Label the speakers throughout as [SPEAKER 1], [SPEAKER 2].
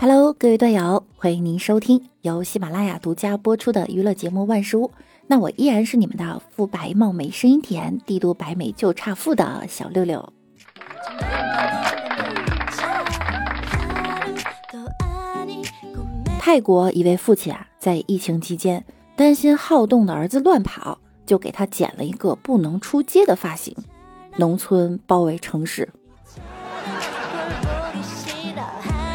[SPEAKER 1] Hello，各位队友，欢迎您收听由喜马拉雅独家播出的娱乐节目《万事屋》。那我依然是你们的肤白貌美、声音甜、帝都白美就差富的小六六。泰国一位父亲啊，在疫情期间担心好动的儿子乱跑，就给他剪了一个不能出街的发型。农村包围城市，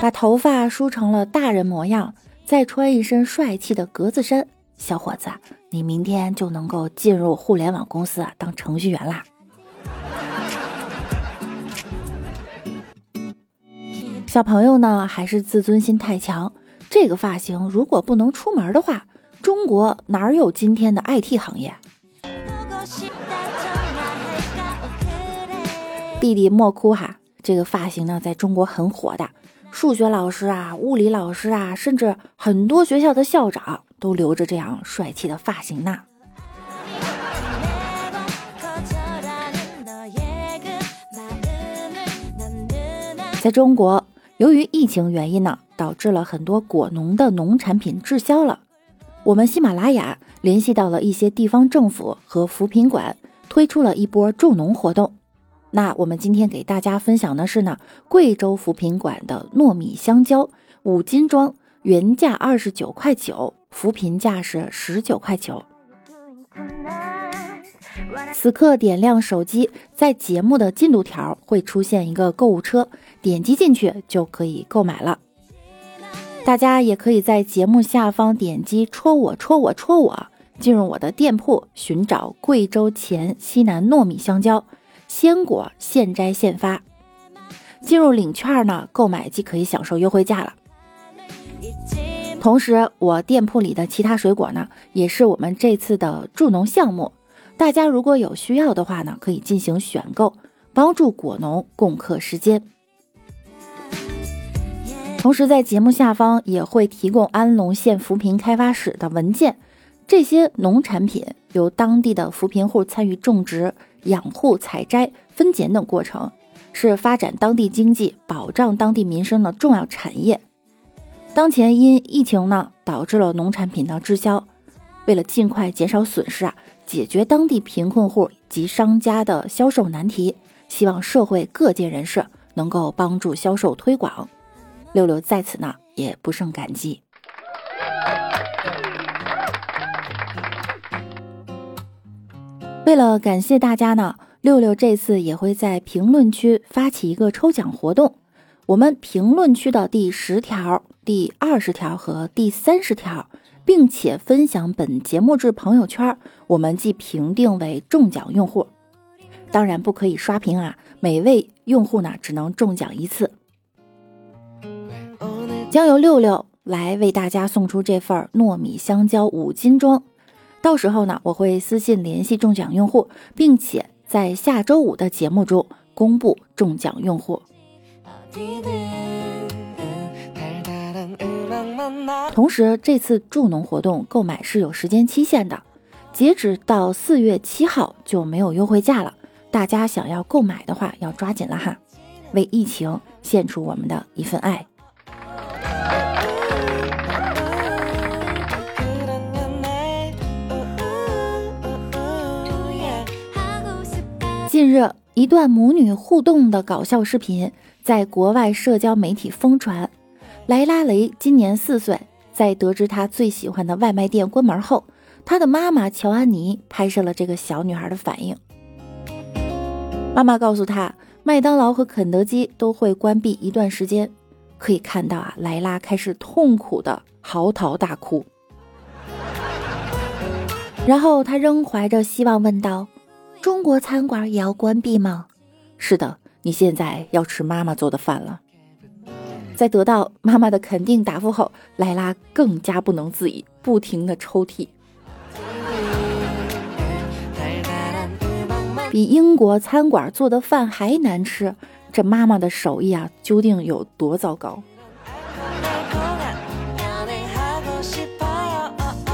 [SPEAKER 1] 把头发梳成了大人模样，再穿一身帅气的格子衫，小伙子，你明天就能够进入互联网公司啊，当程序员啦。小朋友呢，还是自尊心太强。这个发型如果不能出门的话，中国哪有今天的 IT 行业？弟弟莫哭哈，这个发型呢，在中国很火的，数学老师啊、物理老师啊，甚至很多学校的校长都留着这样帅气的发型呢。在中国，由于疫情原因呢。导致了很多果农的农产品滞销了。我们喜马拉雅联系到了一些地方政府和扶贫馆，推出了一波助农活动。那我们今天给大家分享的是呢，贵州扶贫馆的糯米香蕉五斤装，原价二十九块九，扶贫价是十九块九。此刻点亮手机，在节目的进度条会出现一个购物车，点击进去就可以购买了。大家也可以在节目下方点击“戳我戳我戳我”，进入我的店铺寻找贵州黔西南糯米香蕉，鲜果现摘现发。进入领券呢，购买即可以享受优惠价了。同时，我店铺里的其他水果呢，也是我们这次的助农项目。大家如果有需要的话呢，可以进行选购，帮助果农共克时间。同时，在节目下方也会提供安龙县扶贫开发室的文件。这些农产品由当地的扶贫户参与种植、养护、采摘、分拣等过程，是发展当地经济、保障当地民生的重要产业。当前因疫情呢，导致了农产品的滞销。为了尽快减少损失啊，解决当地贫困户及商家的销售难题，希望社会各界人士能够帮助销售推广。六六在此呢，也不胜感激。为了感谢大家呢，六六这次也会在评论区发起一个抽奖活动。我们评论区的第十条、第二十条和第三十条，并且分享本节目至朋友圈，我们即评定为中奖用户。当然不可以刷屏啊，每位用户呢只能中奖一次。将由六六来为大家送出这份糯米香蕉五斤装，到时候呢，我会私信联系中奖用户，并且在下周五的节目中公布中奖用户。同时，这次助农活动购买是有时间期限的，截止到四月七号就没有优惠价了。大家想要购买的话，要抓紧了哈，为疫情献出我们的一份爱。近日，一段母女互动的搞笑视频在国外社交媒体疯传。莱拉雷今年四岁，在得知她最喜欢的外卖店关门后，她的妈妈乔安妮拍摄了这个小女孩的反应。妈妈告诉她，麦当劳和肯德基都会关闭一段时间。可以看到啊，莱拉开始痛苦的嚎啕大哭，然后她仍怀着希望问道。中国餐馆也要关闭吗？是的，你现在要吃妈妈做的饭了。在得到妈妈的肯定答复后，莱拉更加不能自已，不停的抽泣。比英国餐馆做的饭还难吃，这妈妈的手艺啊，究竟有多糟糕？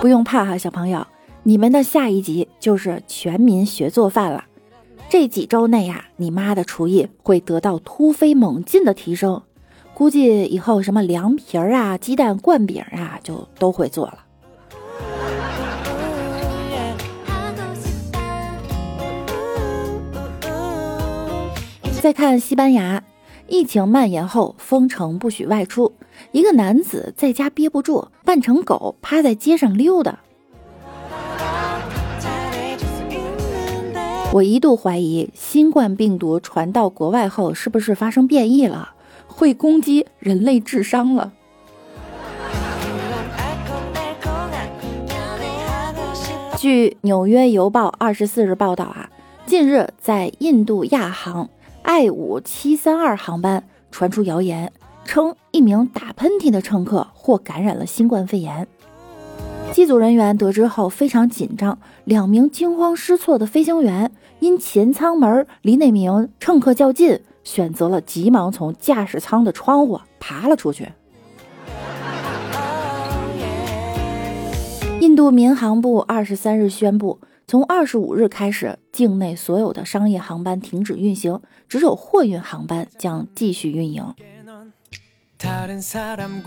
[SPEAKER 1] 不用怕哈，小朋友。你们的下一集就是全民学做饭了。这几周内呀，你妈的厨艺会得到突飞猛进的提升，估计以后什么凉皮儿啊、鸡蛋灌饼啊，就都会做了。再看西班牙，疫情蔓延后封城不许外出，一个男子在家憋不住，扮成狗趴在街上溜达。我一度怀疑新冠病毒传到国外后是不是发生变异了，会攻击人类智商了。据《纽约邮报》二十四日报道啊，近日在印度亚航 I 五七三二航班传出谣言，称一名打喷嚏的乘客或感染了新冠肺炎。机组人员得知后非常紧张，两名惊慌失措的飞行员因前舱门离那名乘客较近，选择了急忙从驾驶舱的窗户爬了出去。印度民航部二十三日宣布，从二十五日开始，境内所有的商业航班停止运行，只有货运航班将继续运营。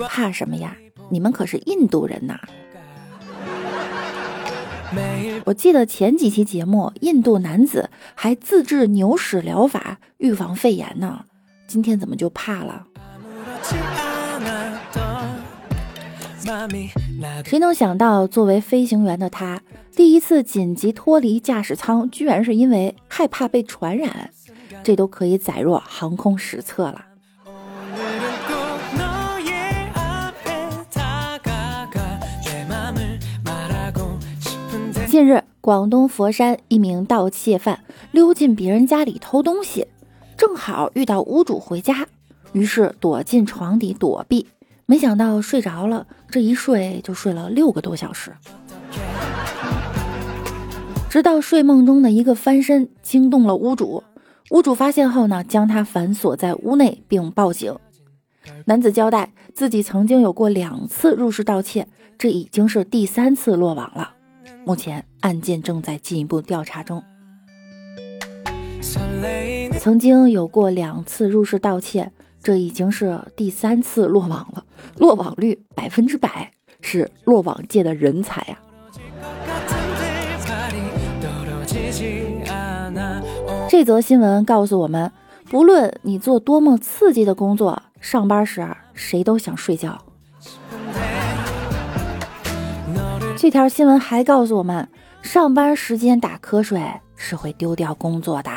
[SPEAKER 1] 怕什么呀？你们可是印度人呐！我记得前几期节目，印度男子还自制牛屎疗法预防肺炎呢。今天怎么就怕了？谁能想到，作为飞行员的他，第一次紧急脱离驾驶舱，居然是因为害怕被传染？这都可以载入航空史册了。近日，广东佛山一名盗窃犯溜进别人家里偷东西，正好遇到屋主回家，于是躲进床底躲避。没想到睡着了，这一睡就睡了六个多小时，直到睡梦中的一个翻身惊动了屋主。屋主发现后呢，将他反锁在屋内并报警。男子交代自己曾经有过两次入室盗窃，这已经是第三次落网了。目前案件正在进一步调查中。曾经有过两次入室盗窃，这已经是第三次落网了，落网率百分之百，是落网界的人才啊！这则新闻告诉我们，不论你做多么刺激的工作，上班时谁都想睡觉。这条新闻还告诉我们，上班时间打瞌睡是会丢掉工作的。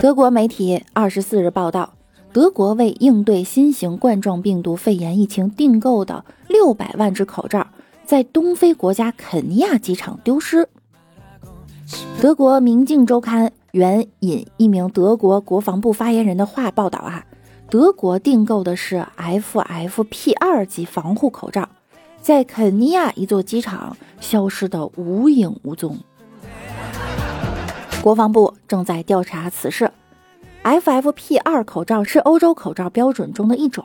[SPEAKER 1] 德国媒体二十四日报道，德国为应对新型冠状病毒肺炎疫情订购的六百万只口罩，在东非国家肯尼亚机场丢失。德国《明镜周刊》。援引一名德国国防部发言人的话报道啊，德国订购的是 FFP2 级防护口罩，在肯尼亚一座机场消失的无影无踪。国防部正在调查此事。FFP2 口罩是欧洲口罩标准中的一种，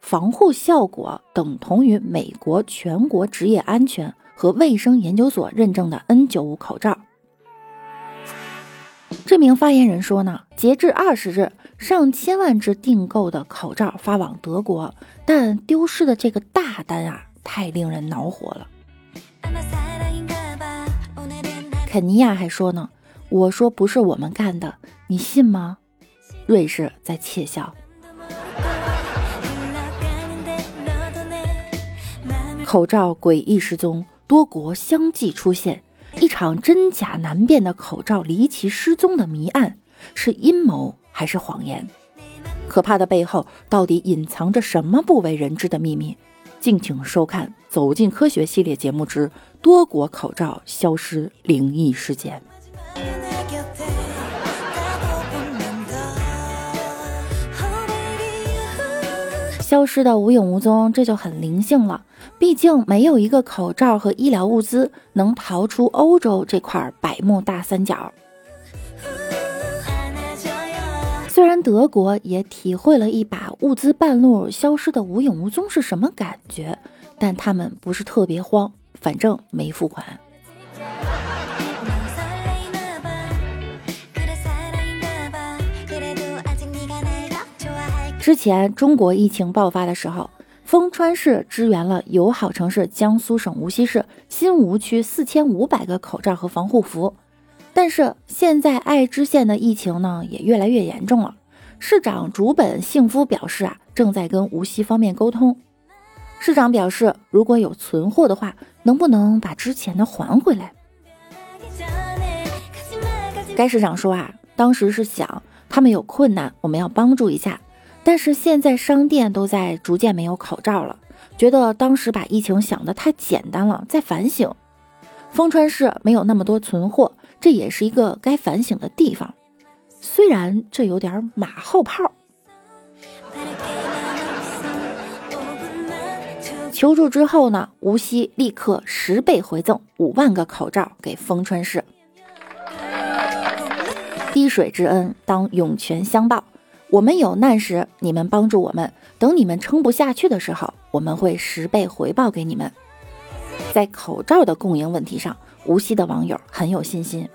[SPEAKER 1] 防护效果等同于美国全国职业安全和卫生研究所认证的 N95 口罩。这名发言人说呢，截至二十日，上千万只订购的口罩发往德国，但丢失的这个大单啊，太令人恼火了。肯尼亚还说呢，我说不是我们干的，你信吗？瑞士在窃笑。口罩诡异失踪，多国相继出现。一场真假难辨的口罩离奇失踪的谜案，是阴谋还是谎言？可怕的背后到底隐藏着什么不为人知的秘密？敬请收看《走进科学》系列节目之多国口罩消失灵异事件。消失的无影无踪，这就很灵性了。毕竟没有一个口罩和医疗物资能逃出欧洲这块百慕大三角。虽然德国也体会了一把物资半路消失的无影无踪是什么感觉，但他们不是特别慌，反正没付款。之前中国疫情爆发的时候，丰川市支援了友好城市江苏省无锡市新吴区四千五百个口罩和防护服。但是现在爱知县的疫情呢也越来越严重了。市长竹本幸夫表示啊，正在跟无锡方面沟通。市长表示，如果有存货的话，能不能把之前的还回来？该市长说啊，当时是想他们有困难，我们要帮助一下。但是现在商店都在逐渐没有口罩了，觉得当时把疫情想得太简单了，在反省。丰川市没有那么多存货，这也是一个该反省的地方。虽然这有点马后炮。求助之后呢，无锡立刻十倍回赠五万个口罩给丰川市。滴水之恩，当涌泉相报。我们有难时，你们帮助我们；等你们撑不下去的时候，我们会十倍回报给你们。在口罩的供应问题上，无锡的网友很有信心。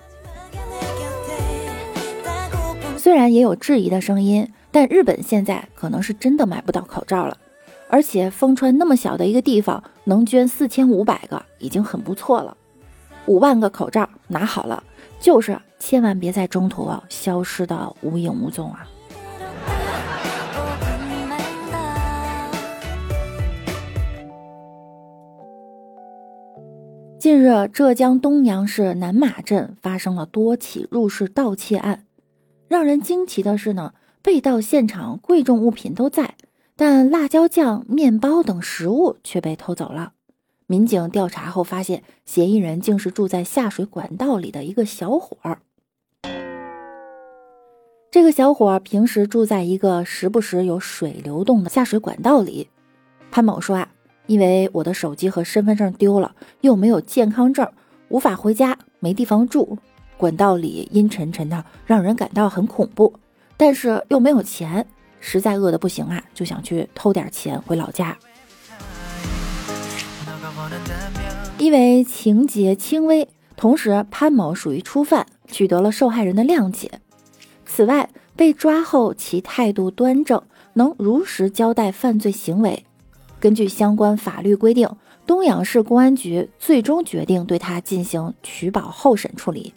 [SPEAKER 1] 虽然也有质疑的声音，但日本现在可能是真的买不到口罩了。而且丰川那么小的一个地方，能捐四千五百个已经很不错了。五万个口罩拿好了，就是千万别在中途啊消失的无影无踪啊！近日，浙江东阳市南马镇发生了多起入室盗窃案。让人惊奇的是呢，被盗现场贵重物品都在，但辣椒酱、面包等食物却被偷走了。民警调查后发现，嫌疑人竟是住在下水管道里的一个小伙儿。这个小伙儿平时住在一个时不时有水流动的下水管道里。潘某说啊。因为我的手机和身份证丢了，又没有健康证，无法回家，没地方住。管道里阴沉沉的，让人感到很恐怖。但是又没有钱，实在饿得不行啊，就想去偷点钱回老家。因为情节轻微，同时潘某属于初犯，取得了受害人的谅解。此外，被抓后其态度端正，能如实交代犯罪行为。根据相关法律规定，东阳市公安局最终决定对他进行取保候审处理。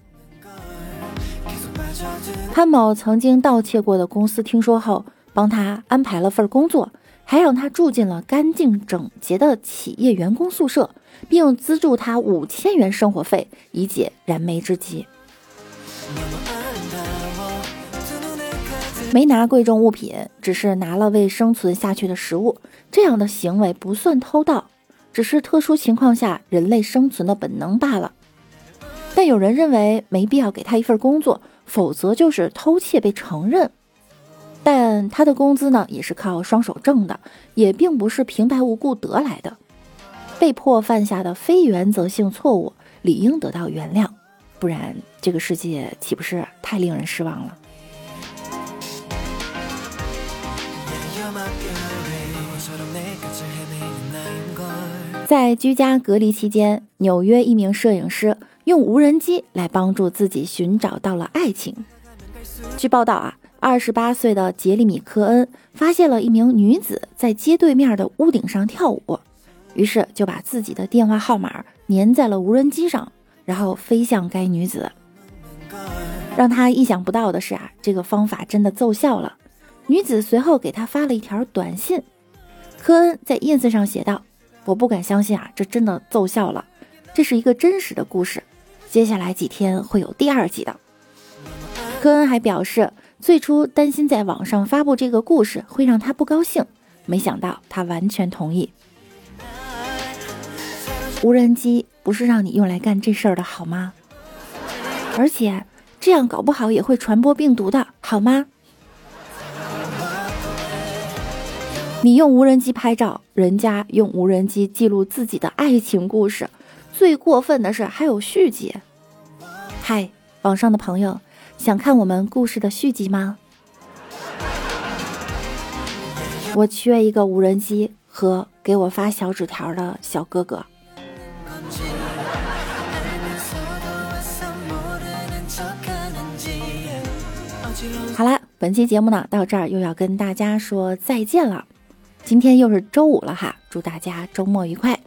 [SPEAKER 1] 潘某曾经盗窃过的公司听说后，帮他安排了份工作，还让他住进了干净整洁的企业员工宿舍，并资助他五千元生活费，以解燃眉之急。没拿贵重物品，只是拿了为生存下去的食物，这样的行为不算偷盗，只是特殊情况下人类生存的本能罢了。但有人认为没必要给他一份工作，否则就是偷窃被承认。但他的工资呢，也是靠双手挣的，也并不是平白无故得来的。被迫犯下的非原则性错误，理应得到原谅，不然这个世界岂不是太令人失望了？在居家隔离期间，纽约一名摄影师用无人机来帮助自己寻找到了爱情。据报道啊，二十八岁的杰里米·科恩发现了一名女子在街对面的屋顶上跳舞，于是就把自己的电话号码粘在了无人机上，然后飞向该女子。让他意想不到的是啊，这个方法真的奏效了。女子随后给他发了一条短信，科恩在 ins 上写道。我不敢相信啊，这真的奏效了，这是一个真实的故事。接下来几天会有第二集的。科恩还表示，最初担心在网上发布这个故事会让他不高兴，没想到他完全同意。无人机不是让你用来干这事儿的好吗？而且这样搞不好也会传播病毒的好吗？你用无人机拍照，人家用无人机记录自己的爱情故事，最过分的是还有续集。嗨，网上的朋友，想看我们故事的续集吗？我缺一个无人机和给我发小纸条的小哥哥。好啦，本期节目呢到这儿又要跟大家说再见了。今天又是周五了哈，祝大家周末愉快。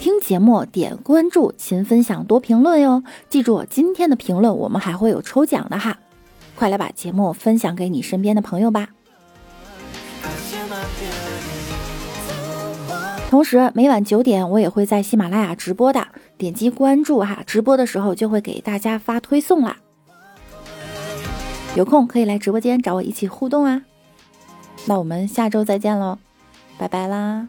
[SPEAKER 1] 听节目点关注，勤分享，多评论哟。记住，今天的评论我们还会有抽奖的哈，快来把节目分享给你身边的朋友吧。同时，每晚九点我也会在喜马拉雅直播的，点击关注哈，直播的时候就会给大家发推送啦。有空可以来直播间找我一起互动啊！那我们下周再见喽，拜拜啦！